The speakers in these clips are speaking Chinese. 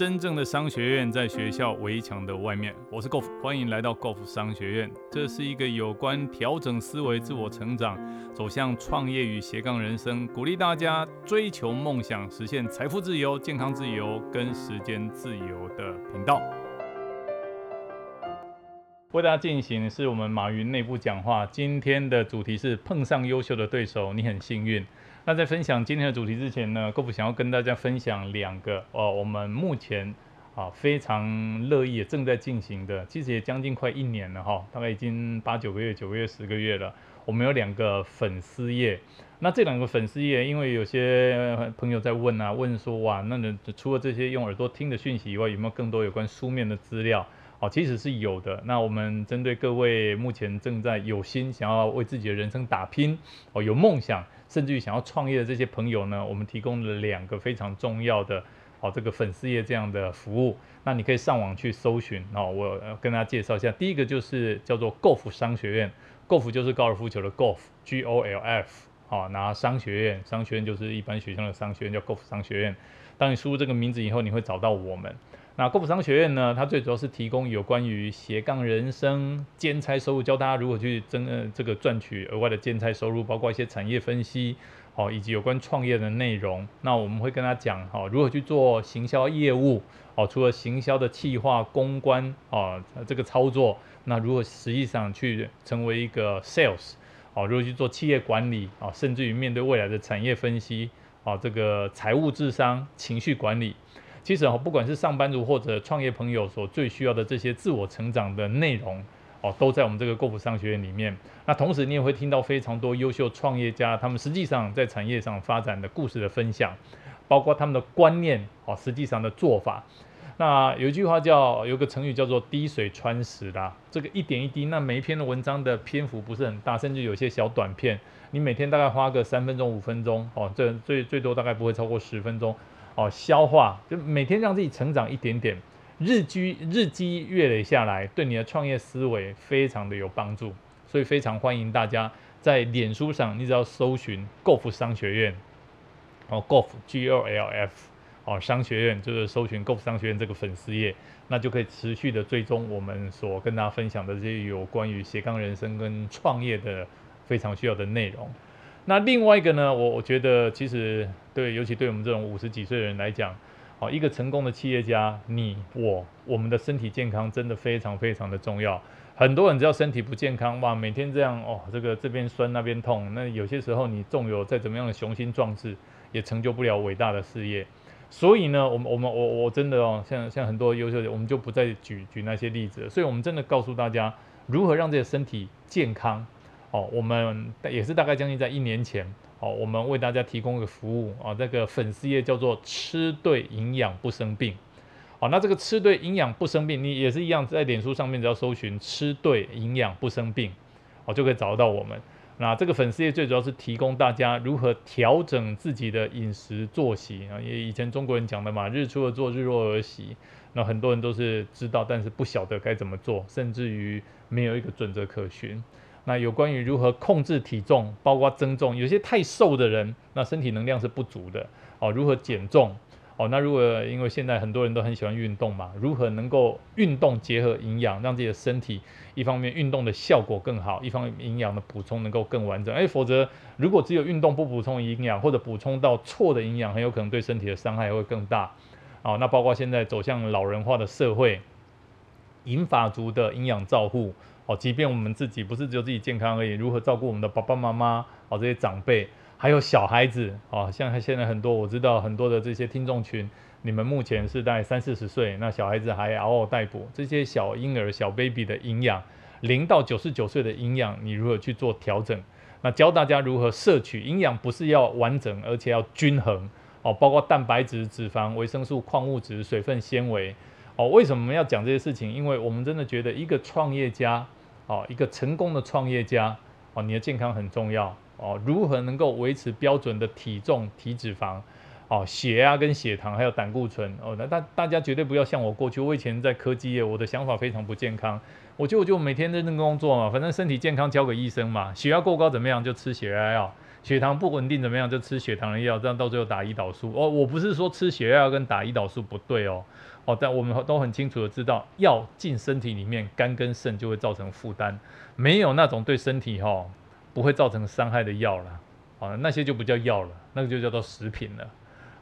真正的商学院在学校围墙的外面。我是 Golf，欢迎来到 Golf 商学院。这是一个有关调整思维、自我成长、走向创业与斜杠人生，鼓励大家追求梦想、实现财富自由、健康自由跟时间自由的频道。为大家进行是我们马云内部讲话。今天的主题是碰上优秀的对手，你很幸运。那在分享今天的主题之前呢，郭富想要跟大家分享两个哦，我们目前啊非常乐意正在进行的，其实也将近快一年了哈，大概已经八九个月、九个月、十个月了。我们有两个粉丝页，那这两个粉丝页，因为有些朋友在问啊，问说哇，那除了这些用耳朵听的讯息以外，有没有更多有关书面的资料？哦，其实是有的。那我们针对各位目前正在有心想要为自己的人生打拼，哦，有梦想，甚至于想要创业的这些朋友呢，我们提供了两个非常重要的，哦，这个粉丝页这样的服务。那你可以上网去搜寻，哦，我跟大家介绍一下。第一个就是叫做 Golf 商学院，Golf 就是高尔夫球的 Golf，G O L F，好，拿商学院，商学院就是一般学校的商学院，叫 Golf 商学院。当你输入这个名字以后，你会找到我们。那购普商学院呢？它最主要是提供有关于斜杠人生兼差收入，教大家如何去增呃这个赚取额外的兼差收入，包括一些产业分析，哦，以及有关创业的内容。那我们会跟他讲，哦，如何去做行销业务，哦，除了行销的企划、公关，哦，这个操作，那如何实际上去成为一个 sales，哦，如何去做企业管理，啊，甚至于面对未来的产业分析，啊，这个财务智商、情绪管理。其实哦，不管是上班族或者创业朋友所最需要的这些自我成长的内容哦，都在我们这个购普商学院里面。那同时你也会听到非常多优秀创业家他们实际上在产业上发展的故事的分享，包括他们的观念哦，实际上的做法。那有一句话叫，有个成语叫做滴水穿石啦。这个一点一滴，那每一篇的文章的篇幅不是很大，甚至有些小短片，你每天大概花个三分钟、五分钟哦，这最最多大概不会超过十分钟。哦，消化就每天让自己成长一点点，日积日积月累下来，对你的创业思维非常的有帮助，所以非常欢迎大家在脸书上，你只要搜寻 Golf 商学院，哦，Golf G O L F，哦，商学院就是搜寻 Golf 商学院这个粉丝页，那就可以持续的追踪我们所跟大家分享的这些有关于斜杠人生跟创业的非常需要的内容。那另外一个呢，我我觉得其实对，尤其对我们这种五十几岁的人来讲，哦，一个成功的企业家，你我我们的身体健康真的非常非常的重要。很多人只要身体不健康，哇，每天这样哦，这个这边酸那边痛，那有些时候你纵有再怎么样的雄心壮志，也成就不了伟大的事业。所以呢，我们我们我我真的哦，像像很多优秀的，我们就不再举举那些例子。所以我们真的告诉大家，如何让这个身体健康。哦，我们也是大概将近在一年前，哦，我们为大家提供一个服务啊，这个粉丝页叫做“吃对营养不生病”。好，那这个“吃对营养不生病”，你也是一样，在脸书上面只要搜寻“吃对营养不生病”，哦，就可以找到我们。那这个粉丝页最主要是提供大家如何调整自己的饮食作息啊，因为以前中国人讲的嘛，“日出而作，日落而息”，那很多人都是知道，但是不晓得该怎么做，甚至于没有一个准则可循。那有关于如何控制体重，包括增重，有些太瘦的人，那身体能量是不足的哦。如何减重哦？那如果因为现在很多人都很喜欢运动嘛，如何能够运动结合营养，让自己的身体一方面运动的效果更好，一方面营养的补充能够更完整。哎，否则如果只有运动不补充营养，或者补充到错的营养，很有可能对身体的伤害会更大。哦，那包括现在走向老人化的社会，银发族的营养照护。哦，即便我们自己不是只有自己健康而已，如何照顾我们的爸爸妈妈？哦，这些长辈，还有小孩子，哦，像现在很多我知道很多的这些听众群，你们目前是在三四十岁，那小孩子还嗷嗷待哺，这些小婴儿、小 baby 的营养，零到九十九岁的营养，你如何去做调整？那教大家如何摄取营养，不是要完整，而且要均衡哦，包括蛋白质、脂肪、维生素、矿物质、水分、纤维。哦，为什么要讲这些事情？因为我们真的觉得一个创业家。哦，一个成功的创业家，哦，你的健康很重要哦。如何能够维持标准的体重、体脂肪，哦，血压跟血糖还有胆固醇哦，那大大家绝对不要像我过去，我以前在科技业，我的想法非常不健康，我就我就每天认真工作嘛，反正身体健康交给医生嘛，血压过高怎么样就吃血压药，血糖不稳定怎么样就吃血糖的药，这样到最后打胰岛素。哦，我不是说吃血药跟打胰岛素不对哦，哦，但我们都很清楚的知道，药进身体里面，肝跟肾就会造成负担，没有那种对身体哈不会造成伤害的药了，哦，那些就不叫药了，那个就叫做食品了。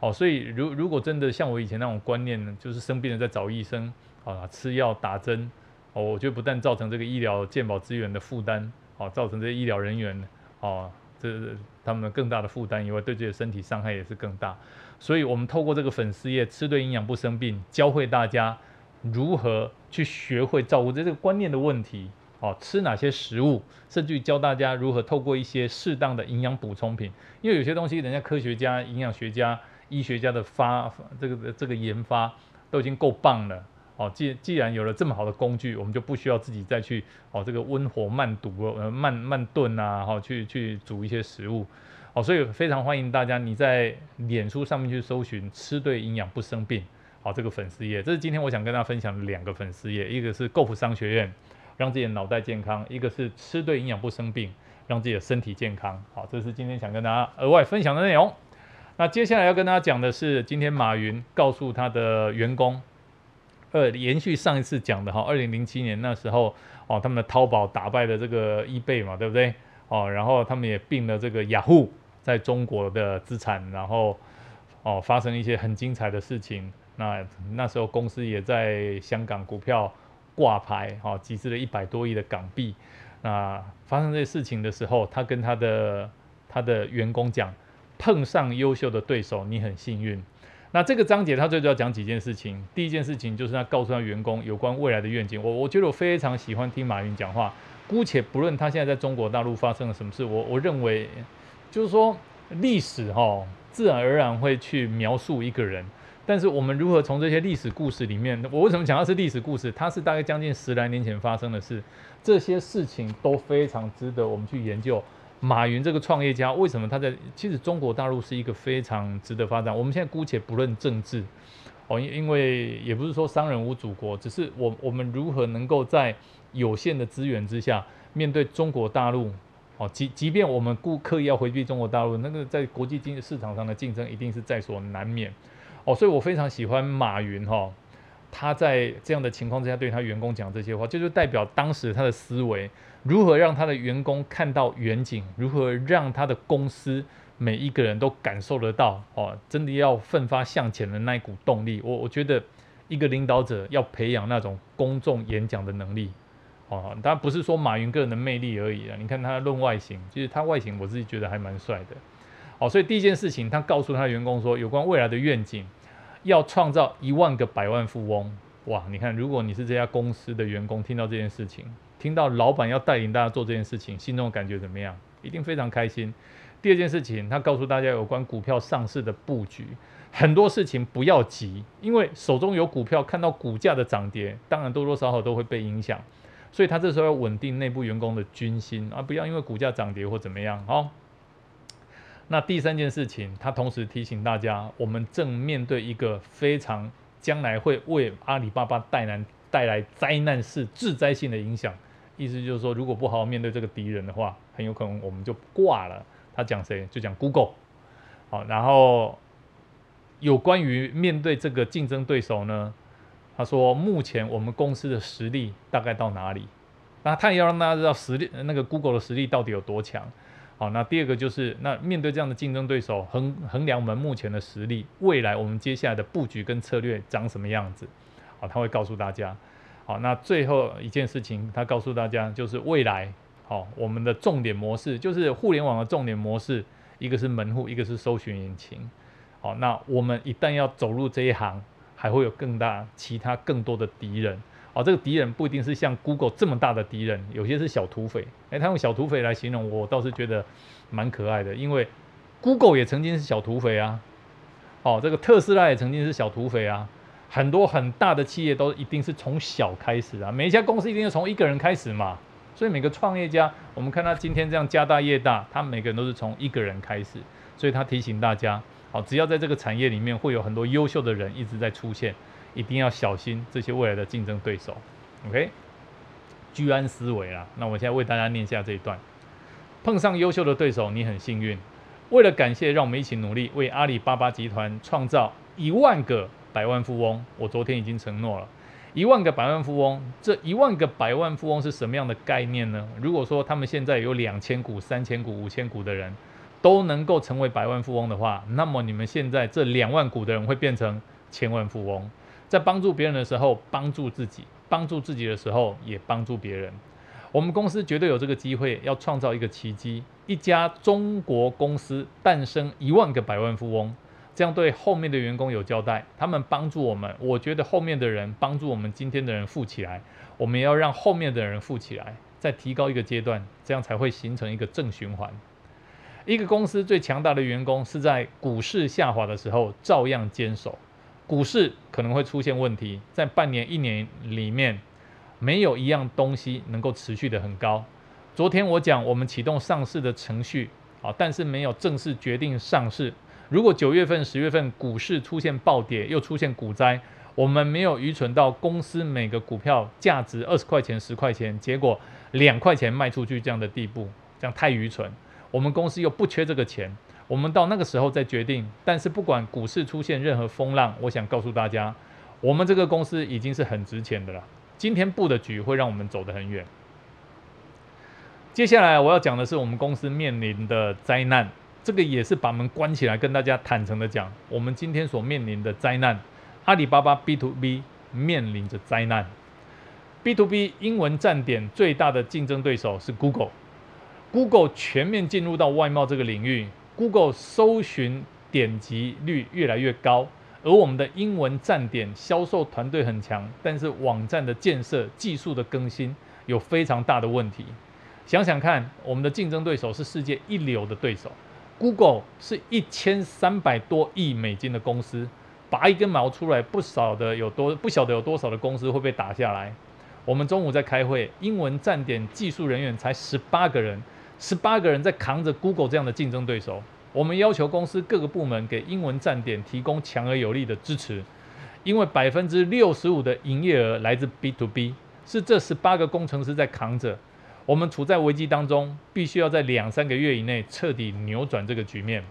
哦，所以如如果真的像我以前那种观念呢，就是生病了再找医生啊，吃药打针，哦，我觉得不但造成这个医疗健保资源的负担，哦，造成这些医疗人员，哦，这他们更大的负担以外，对自己的身体伤害也是更大。所以我们透过这个粉丝页吃对营养不生病，教会大家如何去学会照顾这个观念的问题，哦，吃哪些食物，甚至教大家如何透过一些适当的营养补充品，因为有些东西人家科学家、营养学家。医学家的发这个这个研发都已经够棒了哦。既既然有了这么好的工具，我们就不需要自己再去哦这个温火慢煮呃慢慢炖啊，哈去去煮一些食物哦。所以非常欢迎大家你在脸书上面去搜寻“吃对营养不生病”好这个粉丝页。这是今天我想跟大家分享的两个粉丝页，一个是购福商学院，让自己的脑袋健康；一个是吃对营养不生病，让自己的身体健康。好，这是今天想跟大家额外分享的内容。那接下来要跟大家讲的是，今天马云告诉他的员工，呃，延续上一次讲的哈，二零零七年那时候哦，他们的淘宝打败了这个易贝嘛，对不对？哦，然后他们也并了这个雅虎在中国的资产，然后哦，发生一些很精彩的事情。那那时候公司也在香港股票挂牌，哈，集资了一百多亿的港币。那发生这些事情的时候，他跟他的他的员工讲。碰上优秀的对手，你很幸运。那这个章节他最主要讲几件事情。第一件事情就是他告诉他员工有关未来的愿景。我我觉得我非常喜欢听马云讲话。姑且不论他现在在中国大陆发生了什么事，我我认为就是说历史哈自然而然会去描述一个人。但是我们如何从这些历史故事里面，我为什么讲它是历史故事？它是大概将近十来年前发生的事，这些事情都非常值得我们去研究。马云这个创业家，为什么他在？其实中国大陆是一个非常值得发展。我们现在姑且不论政治，哦，因因为也不是说商人无祖国，只是我我们如何能够在有限的资源之下，面对中国大陆，哦，即即便我们故刻意要回避中国大陆，那个在国际经济市场上的竞争一定是在所难免。哦，所以我非常喜欢马云哈。他在这样的情况之下对他员工讲这些话，就是代表当时他的思维如何让他的员工看到远景，如何让他的公司每一个人都感受得到哦，真的要奋发向前的那一股动力。我我觉得一个领导者要培养那种公众演讲的能力哦，当然不是说马云个人的魅力而已啊。你看他论外形，其实他外形我自己觉得还蛮帅的。哦，所以第一件事情，他告诉他员工说，有关未来的愿景。要创造一万个百万富翁，哇！你看，如果你是这家公司的员工，听到这件事情，听到老板要带领大家做这件事情，心中感觉怎么样？一定非常开心。第二件事情，他告诉大家有关股票上市的布局，很多事情不要急，因为手中有股票，看到股价的涨跌，当然多多少少都会被影响，所以他这时候要稳定内部员工的军心啊，不要因为股价涨跌或怎么样，好。那第三件事情，他同时提醒大家，我们正面对一个非常将来会为阿里巴巴带来带来灾难式、致灾性的影响。意思就是说，如果不好好面对这个敌人的话，很有可能我们就挂了。他讲谁？就讲 Google。好，然后有关于面对这个竞争对手呢？他说，目前我们公司的实力大概到哪里？那他也要让大家知道实力，那个 Google 的实力到底有多强。好，那第二个就是，那面对这样的竞争对手，衡衡量我们目前的实力，未来我们接下来的布局跟策略长什么样子？好，他会告诉大家。好，那最后一件事情，他告诉大家就是未来，好，我们的重点模式就是互联网的重点模式，一个是门户，一个是搜寻引擎。好，那我们一旦要走入这一行，还会有更大其他更多的敌人。哦，这个敌人不一定是像 Google 这么大的敌人，有些是小土匪。诶，他用小土匪来形容，我倒是觉得蛮可爱的，因为 Google 也曾经是小土匪啊。哦，这个特斯拉也曾经是小土匪啊。很多很大的企业都一定是从小开始啊，每一家公司一定是从一个人开始嘛。所以每个创业家，我们看他今天这样家大业大，他每个人都是从一个人开始。所以他提醒大家，好，只要在这个产业里面会有很多优秀的人一直在出现，一定要小心这些未来的竞争对手。OK，居安思危啊。那我现在为大家念一下这一段：碰上优秀的对手，你很幸运。为了感谢，让我们一起努力，为阿里巴巴集团创造一万个百万富翁。我昨天已经承诺了，一万个百万富翁。这一万个百万富翁是什么样的概念呢？如果说他们现在有两千股、三千股、五千股的人。都能够成为百万富翁的话，那么你们现在这两万股的人会变成千万富翁。在帮助别人的时候，帮助自己；帮助自己的时候，也帮助别人。我们公司绝对有这个机会，要创造一个奇迹，一家中国公司诞生一万个百万富翁，这样对后面的员工有交代。他们帮助我们，我觉得后面的人帮助我们今天的人富起来，我们要让后面的人富起来，再提高一个阶段，这样才会形成一个正循环。一个公司最强大的员工是在股市下滑的时候照样坚守。股市可能会出现问题，在半年、一年里面，没有一样东西能够持续的很高。昨天我讲，我们启动上市的程序，啊，但是没有正式决定上市。如果九月份、十月份股市出现暴跌，又出现股灾，我们没有愚蠢到公司每个股票价值二十块钱、十块钱，结果两块钱卖出去这样的地步，这样太愚蠢。我们公司又不缺这个钱，我们到那个时候再决定。但是不管股市出现任何风浪，我想告诉大家，我们这个公司已经是很值钱的了。今天布的局会让我们走得很远。接下来我要讲的是我们公司面临的灾难，这个也是把门关起来跟大家坦诚的讲，我们今天所面临的灾难，阿里巴巴 B to B 面临着灾难。B to B 英文站点最大的竞争对手是 Google。Google 全面进入到外贸这个领域，Google 搜寻点击率越来越高，而我们的英文站点销售团队很强，但是网站的建设、技术的更新有非常大的问题。想想看，我们的竞争对手是世界一流的对手，Google 是一千三百多亿美金的公司，拔一根毛出来，不少的有多不晓得有多少的公司会被打下来。我们中午在开会，英文站点技术人员才十八个人。十八个人在扛着 Google 这样的竞争对手，我们要求公司各个部门给英文站点提供强而有力的支持，因为百分之六十五的营业额来自 B to B，是这十八个工程师在扛着。我们处在危机当中，必须要在两三个月以内彻底扭转这个局面。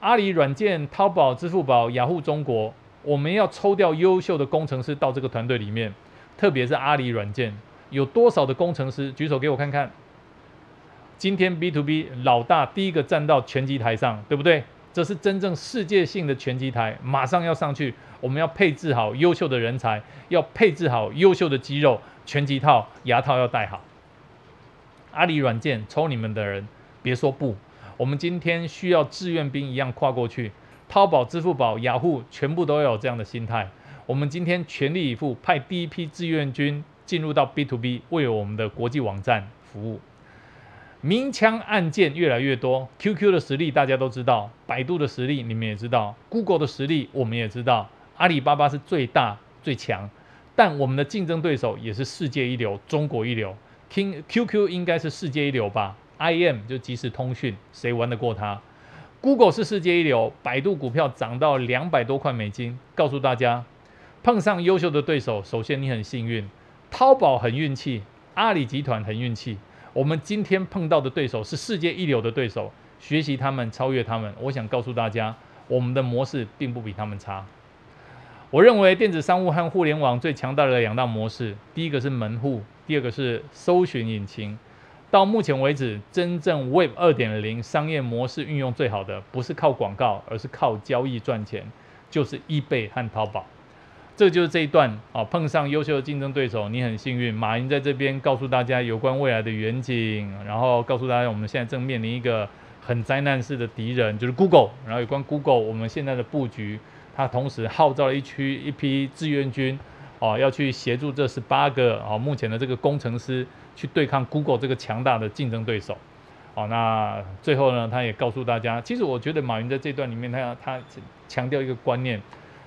阿里软件、淘宝、支付宝、雅虎中国，我们要抽调优秀的工程师到这个团队里面，特别是阿里软件，有多少的工程师？举手给我看看。今天 B to B 老大第一个站到拳击台上，对不对？这是真正世界性的拳击台，马上要上去。我们要配置好优秀的人才，要配置好优秀的肌肉，拳击套、牙套要戴好。阿里软件抽你们的人，别说不，我们今天需要志愿兵一样跨过去。淘宝、支付宝、雅虎全部都要有这样的心态。我们今天全力以赴，派第一批志愿军进入到 B to B，为我们的国际网站服务。明枪暗箭越来越多，QQ 的实力大家都知道，百度的实力你们也知道，Google 的实力我们也知道，阿里巴巴是最大最强，但我们的竞争对手也是世界一流，中国一流。听 QQ 应该是世界一流吧？IM 就即时通讯，谁玩得过它？Google 是世界一流，百度股票涨到两百多块美金。告诉大家，碰上优秀的对手，首先你很幸运，淘宝很运气，阿里集团很运气。我们今天碰到的对手是世界一流的对手，学习他们，超越他们。我想告诉大家，我们的模式并不比他们差。我认为电子商务和互联网最强大的两大模式，第一个是门户，第二个是搜寻引擎。到目前为止，真正 Web 二点零商业模式运用最好的，不是靠广告，而是靠交易赚钱，就是 eBay 和淘宝。这就是这一段啊，碰上优秀的竞争对手，你很幸运。马云在这边告诉大家有关未来的远景，然后告诉大家我们现在正面临一个很灾难式的敌人，就是 Google。然后有关 Google，我们现在的布局，他同时号召了一区一批志愿军，哦，要去协助这十八个啊目前的这个工程师去对抗 Google 这个强大的竞争对手。哦，那最后呢，他也告诉大家，其实我觉得马云在这段里面，他他强调一个观念。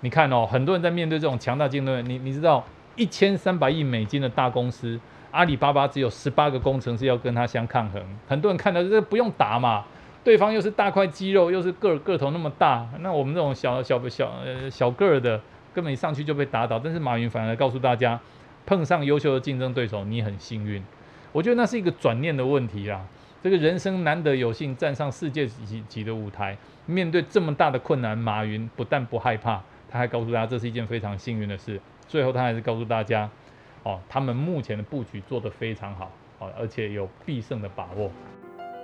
你看哦，很多人在面对这种强大竞争，你你知道一千三百亿美金的大公司，阿里巴巴只有十八个工程师要跟他相抗衡。很多人看到这不用打嘛，对方又是大块肌肉，又是个个头那么大，那我们这种小小小呃小个儿的，根本一上去就被打倒。但是马云反而告诉大家，碰上优秀的竞争对手，你很幸运。我觉得那是一个转念的问题啦。这个人生难得有幸站上世界级级的舞台，面对这么大的困难，马云不但不害怕，他还告诉大家这是一件非常幸运的事。最后他还是告诉大家，哦，他们目前的布局做得非常好，哦，而且有必胜的把握。